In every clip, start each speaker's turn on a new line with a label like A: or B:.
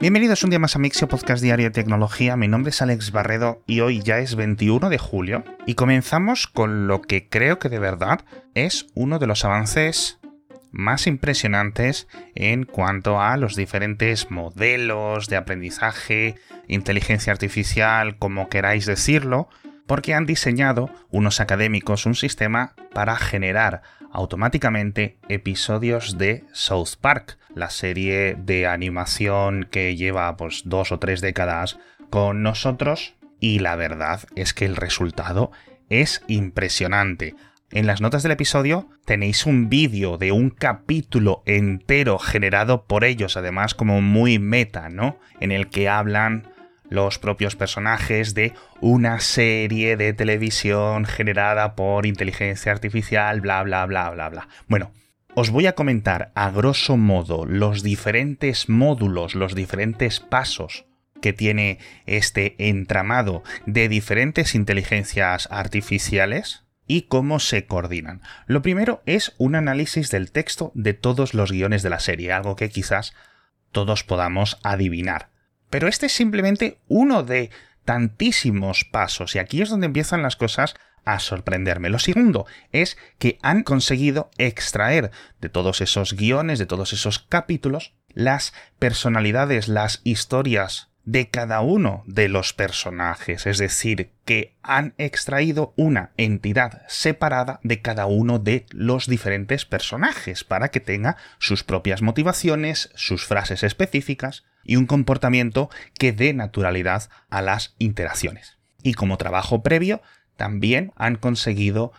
A: Bienvenidos un día más a Mixio Podcast Diario de Tecnología. Mi nombre es Alex Barredo y hoy ya es 21 de julio y comenzamos con lo que creo que de verdad es uno de los avances más impresionantes en cuanto a los diferentes modelos de aprendizaje, inteligencia artificial, como queráis decirlo, porque han diseñado unos académicos un sistema para generar automáticamente episodios de South Park, la serie de animación que lleva pues dos o tres décadas con nosotros y la verdad es que el resultado es impresionante. En las notas del episodio tenéis un vídeo de un capítulo entero generado por ellos, además como muy meta, ¿no? En el que hablan los propios personajes de una serie de televisión generada por inteligencia artificial, bla, bla, bla, bla, bla. Bueno, os voy a comentar a grosso modo los diferentes módulos, los diferentes pasos que tiene este entramado de diferentes inteligencias artificiales y cómo se coordinan. Lo primero es un análisis del texto de todos los guiones de la serie, algo que quizás todos podamos adivinar. Pero este es simplemente uno de tantísimos pasos y aquí es donde empiezan las cosas a sorprenderme. Lo segundo es que han conseguido extraer de todos esos guiones, de todos esos capítulos, las personalidades, las historias de cada uno de los personajes, es decir, que han extraído una entidad separada de cada uno de los diferentes personajes para que tenga sus propias motivaciones, sus frases específicas y un comportamiento que dé naturalidad a las interacciones. Y como trabajo previo, también han conseguido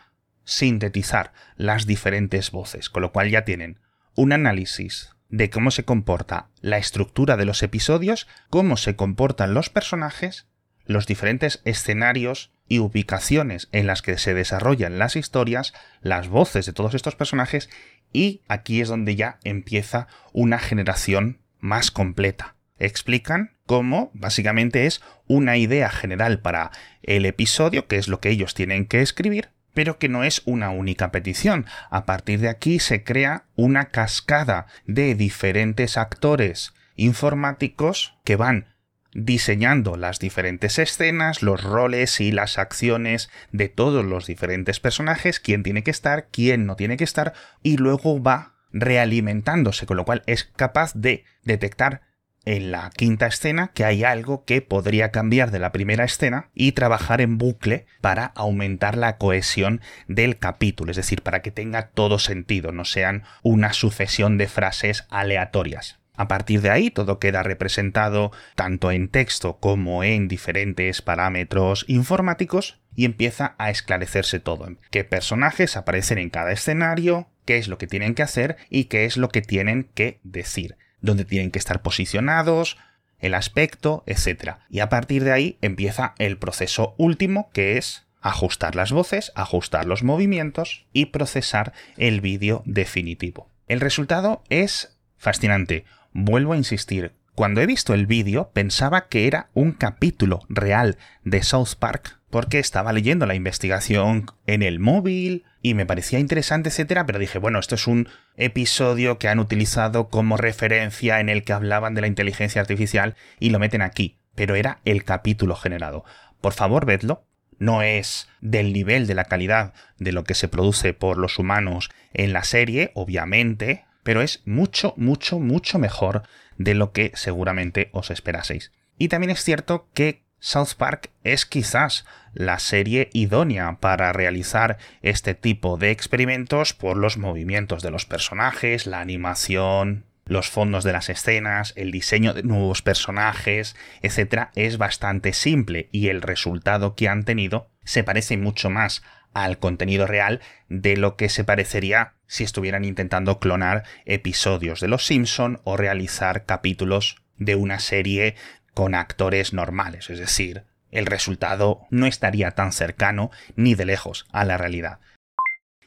A: sintetizar las diferentes voces, con lo cual ya tienen un análisis de cómo se comporta la estructura de los episodios, cómo se comportan los personajes, los diferentes escenarios y ubicaciones en las que se desarrollan las historias, las voces de todos estos personajes, y aquí es donde ya empieza una generación más completa. Explican cómo básicamente es una idea general para el episodio, que es lo que ellos tienen que escribir, pero que no es una única petición. A partir de aquí se crea una cascada de diferentes actores informáticos que van diseñando las diferentes escenas, los roles y las acciones de todos los diferentes personajes, quién tiene que estar, quién no tiene que estar, y luego va realimentándose, con lo cual es capaz de detectar en la quinta escena que hay algo que podría cambiar de la primera escena y trabajar en bucle para aumentar la cohesión del capítulo, es decir, para que tenga todo sentido, no sean una sucesión de frases aleatorias. A partir de ahí todo queda representado tanto en texto como en diferentes parámetros informáticos y empieza a esclarecerse todo. ¿Qué personajes aparecen en cada escenario? ¿Qué es lo que tienen que hacer? ¿Y qué es lo que tienen que decir? Dónde tienen que estar posicionados, el aspecto, etc. Y a partir de ahí empieza el proceso último que es ajustar las voces, ajustar los movimientos y procesar el vídeo definitivo. El resultado es fascinante. Vuelvo a insistir, cuando he visto el vídeo pensaba que era un capítulo real de South Park porque estaba leyendo la investigación en el móvil y me parecía interesante, etcétera, pero dije, bueno, esto es un episodio que han utilizado como referencia en el que hablaban de la inteligencia artificial y lo meten aquí, pero era el capítulo generado. Por favor, vedlo. No es del nivel de la calidad de lo que se produce por los humanos en la serie, obviamente, pero es mucho, mucho, mucho mejor de lo que seguramente os esperaseis. Y también es cierto que South Park es quizás la serie idónea para realizar este tipo de experimentos por los movimientos de los personajes, la animación, los fondos de las escenas, el diseño de nuevos personajes, etc. es bastante simple y el resultado que han tenido se parece mucho más al contenido real de lo que se parecería si estuvieran intentando clonar episodios de Los Simpson o realizar capítulos de una serie con actores normales, es decir, el resultado no estaría tan cercano ni de lejos a la realidad.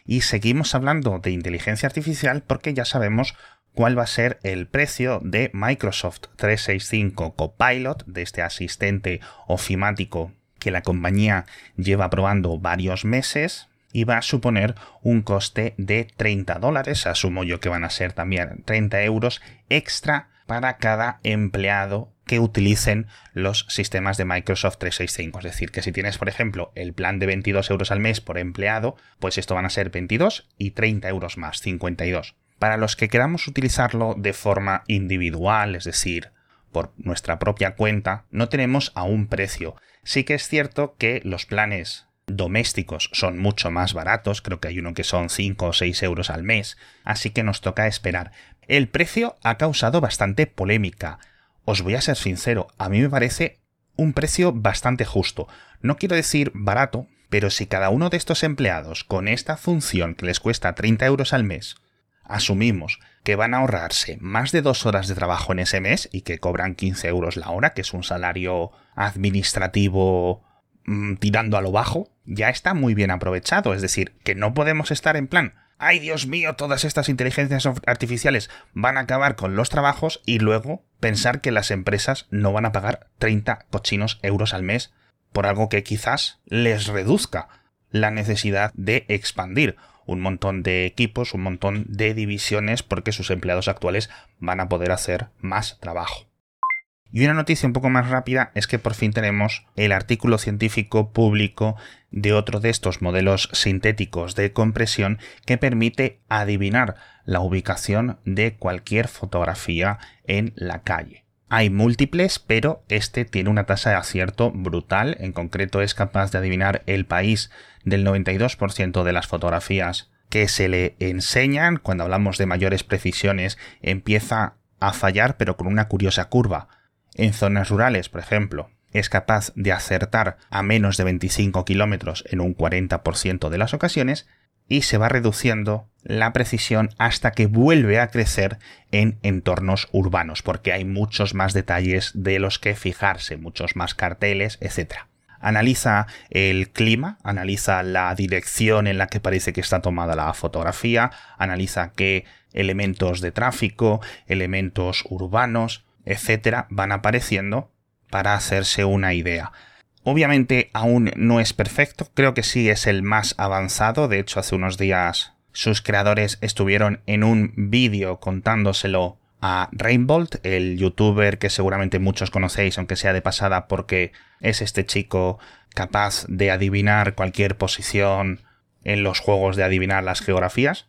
A: Y seguimos hablando de inteligencia artificial porque ya sabemos cuál va a ser el precio de Microsoft 365 Copilot, de este asistente ofimático que la compañía lleva probando varios meses y va a suponer un coste de 30 dólares, asumo yo que van a ser también 30 euros extra para cada empleado que utilicen los sistemas de Microsoft 365. Es decir, que si tienes, por ejemplo, el plan de 22 euros al mes por empleado, pues esto van a ser 22 y 30 euros más, 52. Para los que queramos utilizarlo de forma individual, es decir, por nuestra propia cuenta, no tenemos a un precio. Sí que es cierto que los planes domésticos son mucho más baratos, creo que hay uno que son 5 o 6 euros al mes, así que nos toca esperar. El precio ha causado bastante polémica. Os voy a ser sincero, a mí me parece un precio bastante justo. No quiero decir barato, pero si cada uno de estos empleados con esta función que les cuesta 30 euros al mes, asumimos que van a ahorrarse más de dos horas de trabajo en ese mes y que cobran 15 euros la hora, que es un salario administrativo mm, tirando a lo bajo, ya está muy bien aprovechado. Es decir, que no podemos estar en plan, ay Dios mío, todas estas inteligencias artificiales van a acabar con los trabajos y luego pensar que las empresas no van a pagar 30 cochinos euros al mes por algo que quizás les reduzca la necesidad de expandir un montón de equipos, un montón de divisiones porque sus empleados actuales van a poder hacer más trabajo. Y una noticia un poco más rápida es que por fin tenemos el artículo científico público de otro de estos modelos sintéticos de compresión que permite adivinar la ubicación de cualquier fotografía en la calle. Hay múltiples, pero este tiene una tasa de acierto brutal, en concreto es capaz de adivinar el país del 92% de las fotografías que se le enseñan, cuando hablamos de mayores precisiones, empieza a fallar pero con una curiosa curva. En zonas rurales, por ejemplo, es capaz de acertar a menos de 25 kilómetros en un 40% de las ocasiones y se va reduciendo la precisión hasta que vuelve a crecer en entornos urbanos, porque hay muchos más detalles de los que fijarse, muchos más carteles, etc. Analiza el clima, analiza la dirección en la que parece que está tomada la fotografía, analiza qué elementos de tráfico, elementos urbanos, etcétera, van apareciendo para hacerse una idea. Obviamente aún no es perfecto, creo que sí es el más avanzado, de hecho hace unos días sus creadores estuvieron en un vídeo contándoselo a Rainbolt, el youtuber que seguramente muchos conocéis, aunque sea de pasada, porque es este chico capaz de adivinar cualquier posición en los juegos de adivinar las geografías.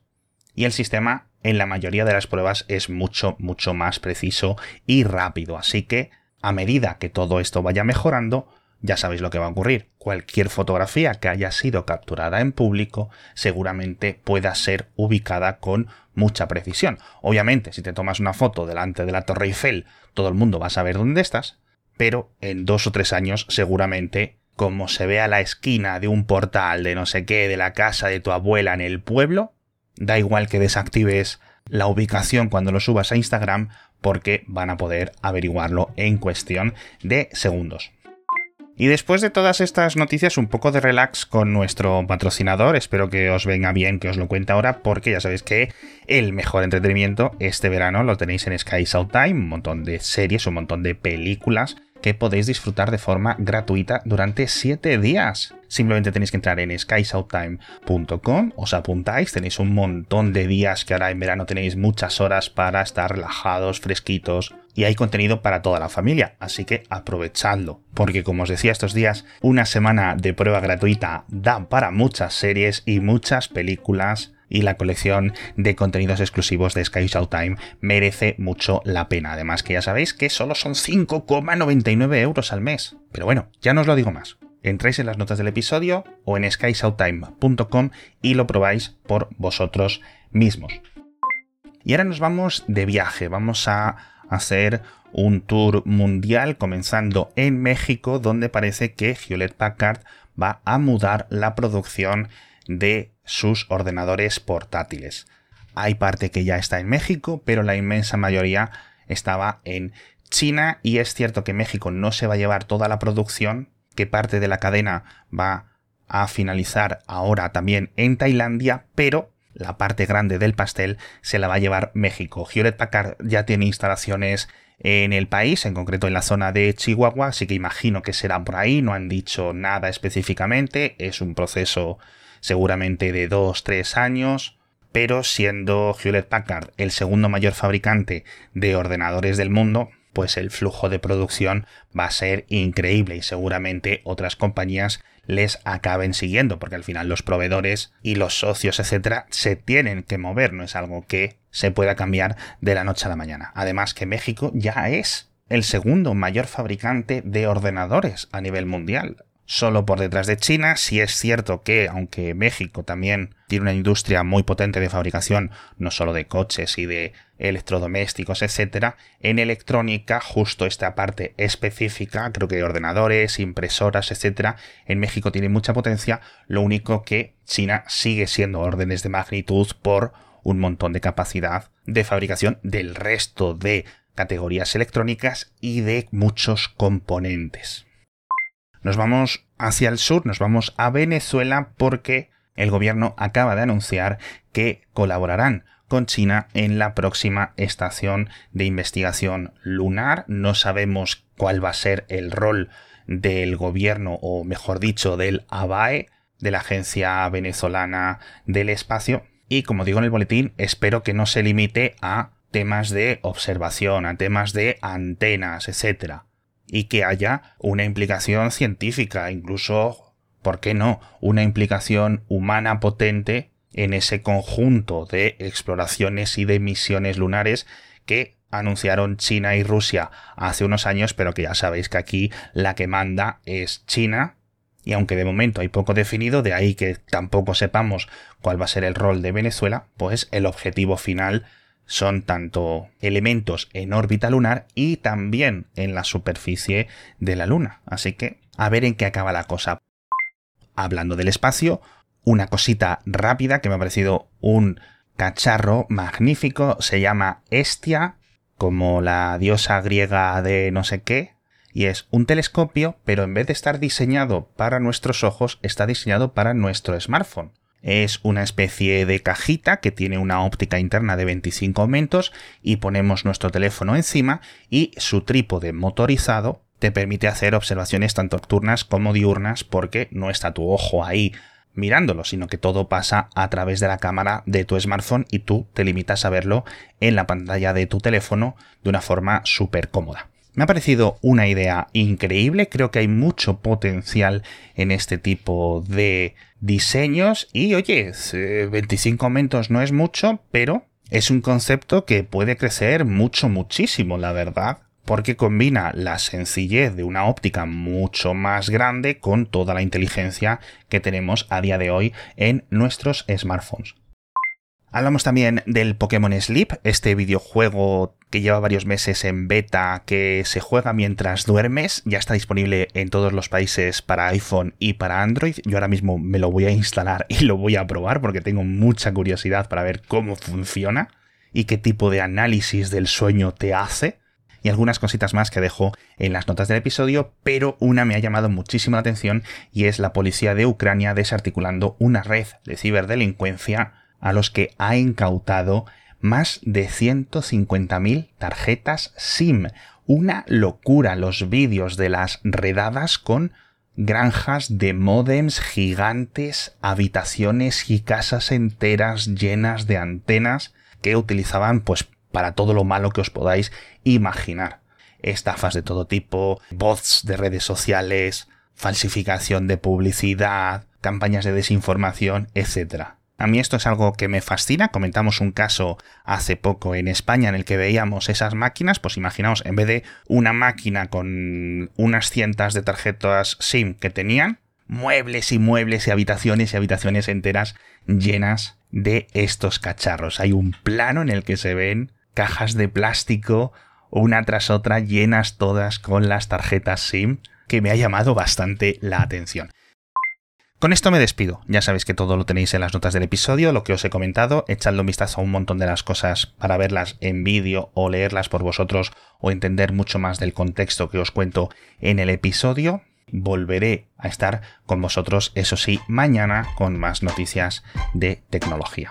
A: Y el sistema en la mayoría de las pruebas es mucho, mucho más preciso y rápido. Así que, a medida que todo esto vaya mejorando, ya sabéis lo que va a ocurrir. Cualquier fotografía que haya sido capturada en público seguramente pueda ser ubicada con mucha precisión. Obviamente, si te tomas una foto delante de la Torre Eiffel, todo el mundo va a saber dónde estás, pero en dos o tres años seguramente, como se ve a la esquina de un portal de no sé qué, de la casa de tu abuela en el pueblo, Da igual que desactives la ubicación cuando lo subas a Instagram porque van a poder averiguarlo en cuestión de segundos. Y después de todas estas noticias, un poco de relax con nuestro patrocinador. Espero que os venga bien que os lo cuente ahora, porque ya sabéis que el mejor entretenimiento este verano lo tenéis en Sky South Time, un montón de series, un montón de películas que podéis disfrutar de forma gratuita durante 7 días. Simplemente tenéis que entrar en skysouttime.com, os apuntáis, tenéis un montón de días que ahora en verano tenéis muchas horas para estar relajados, fresquitos, y hay contenido para toda la familia, así que aprovechadlo, porque como os decía estos días, una semana de prueba gratuita da para muchas series y muchas películas y la colección de contenidos exclusivos de Sky Showtime merece mucho la pena. Además que ya sabéis que solo son 5,99 euros al mes. Pero bueno, ya no os lo digo más. Entráis en las notas del episodio o en skysouttime.com y lo probáis por vosotros mismos. Y ahora nos vamos de viaje, vamos a hacer un tour mundial comenzando en México donde parece que Hewlett Packard va a mudar la producción de sus ordenadores portátiles. Hay parte que ya está en México, pero la inmensa mayoría estaba en China y es cierto que México no se va a llevar toda la producción, que parte de la cadena va a finalizar ahora también en Tailandia, pero la parte grande del pastel se la va a llevar México. Hewlett Packard ya tiene instalaciones en el país, en concreto en la zona de Chihuahua, así que imagino que será por ahí, no han dicho nada específicamente, es un proceso seguramente de 2-3 años, pero siendo Hewlett Packard el segundo mayor fabricante de ordenadores del mundo, pues el flujo de producción va a ser increíble y seguramente otras compañías les acaben siguiendo, porque al final los proveedores y los socios, etcétera, se tienen que mover, no es algo que se pueda cambiar de la noche a la mañana. Además que México ya es el segundo mayor fabricante de ordenadores a nivel mundial solo por detrás de China. Si es cierto que, aunque México también tiene una industria muy potente de fabricación, no solo de coches y de electrodomésticos, etcétera, en electrónica, justo esta parte específica, creo que ordenadores, impresoras, etcétera, en México tiene mucha potencia. Lo único que China sigue siendo órdenes de magnitud por un montón de capacidad de fabricación del resto de categorías electrónicas y de muchos componentes. Nos vamos hacia el sur, nos vamos a Venezuela porque el gobierno acaba de anunciar que colaborarán con China en la próxima estación de investigación lunar. No sabemos cuál va a ser el rol del gobierno, o mejor dicho, del ABAE, de la Agencia Venezolana del Espacio. Y como digo en el boletín, espero que no se limite a temas de observación, a temas de antenas, etcétera y que haya una implicación científica, incluso, ¿por qué no?, una implicación humana potente en ese conjunto de exploraciones y de misiones lunares que anunciaron China y Rusia hace unos años, pero que ya sabéis que aquí la que manda es China, y aunque de momento hay poco definido, de ahí que tampoco sepamos cuál va a ser el rol de Venezuela, pues el objetivo final son tanto elementos en órbita lunar y también en la superficie de la Luna. Así que a ver en qué acaba la cosa. Hablando del espacio, una cosita rápida que me ha parecido un cacharro magnífico, se llama Estia, como la diosa griega de no sé qué, y es un telescopio, pero en vez de estar diseñado para nuestros ojos, está diseñado para nuestro smartphone. Es una especie de cajita que tiene una óptica interna de 25 aumentos y ponemos nuestro teléfono encima y su trípode motorizado te permite hacer observaciones tanto nocturnas como diurnas porque no está tu ojo ahí mirándolo, sino que todo pasa a través de la cámara de tu smartphone y tú te limitas a verlo en la pantalla de tu teléfono de una forma súper cómoda. Me ha parecido una idea increíble, creo que hay mucho potencial en este tipo de diseños y oye, 25 aumentos no es mucho, pero es un concepto que puede crecer mucho, muchísimo, la verdad, porque combina la sencillez de una óptica mucho más grande con toda la inteligencia que tenemos a día de hoy en nuestros smartphones. Hablamos también del Pokémon Sleep, este videojuego que lleva varios meses en beta, que se juega mientras duermes, ya está disponible en todos los países para iPhone y para Android. Yo ahora mismo me lo voy a instalar y lo voy a probar porque tengo mucha curiosidad para ver cómo funciona y qué tipo de análisis del sueño te hace. Y algunas cositas más que dejo en las notas del episodio, pero una me ha llamado muchísimo la atención y es la policía de Ucrania desarticulando una red de ciberdelincuencia a los que ha incautado más de 150.000 tarjetas SIM. Una locura los vídeos de las redadas con granjas de modems gigantes, habitaciones y casas enteras llenas de antenas que utilizaban pues para todo lo malo que os podáis imaginar. Estafas de todo tipo, bots de redes sociales, falsificación de publicidad, campañas de desinformación, etc. A mí esto es algo que me fascina. Comentamos un caso hace poco en España en el que veíamos esas máquinas. Pues imaginaos, en vez de una máquina con unas cientas de tarjetas SIM que tenían, muebles y muebles y habitaciones y habitaciones enteras llenas de estos cacharros. Hay un plano en el que se ven cajas de plástico una tras otra llenas todas con las tarjetas SIM que me ha llamado bastante la atención. Con esto me despido. Ya sabéis que todo lo tenéis en las notas del episodio, lo que os he comentado. Echadle un vistazo a un montón de las cosas para verlas en vídeo o leerlas por vosotros o entender mucho más del contexto que os cuento en el episodio. Volveré a estar con vosotros, eso sí, mañana con más noticias de tecnología.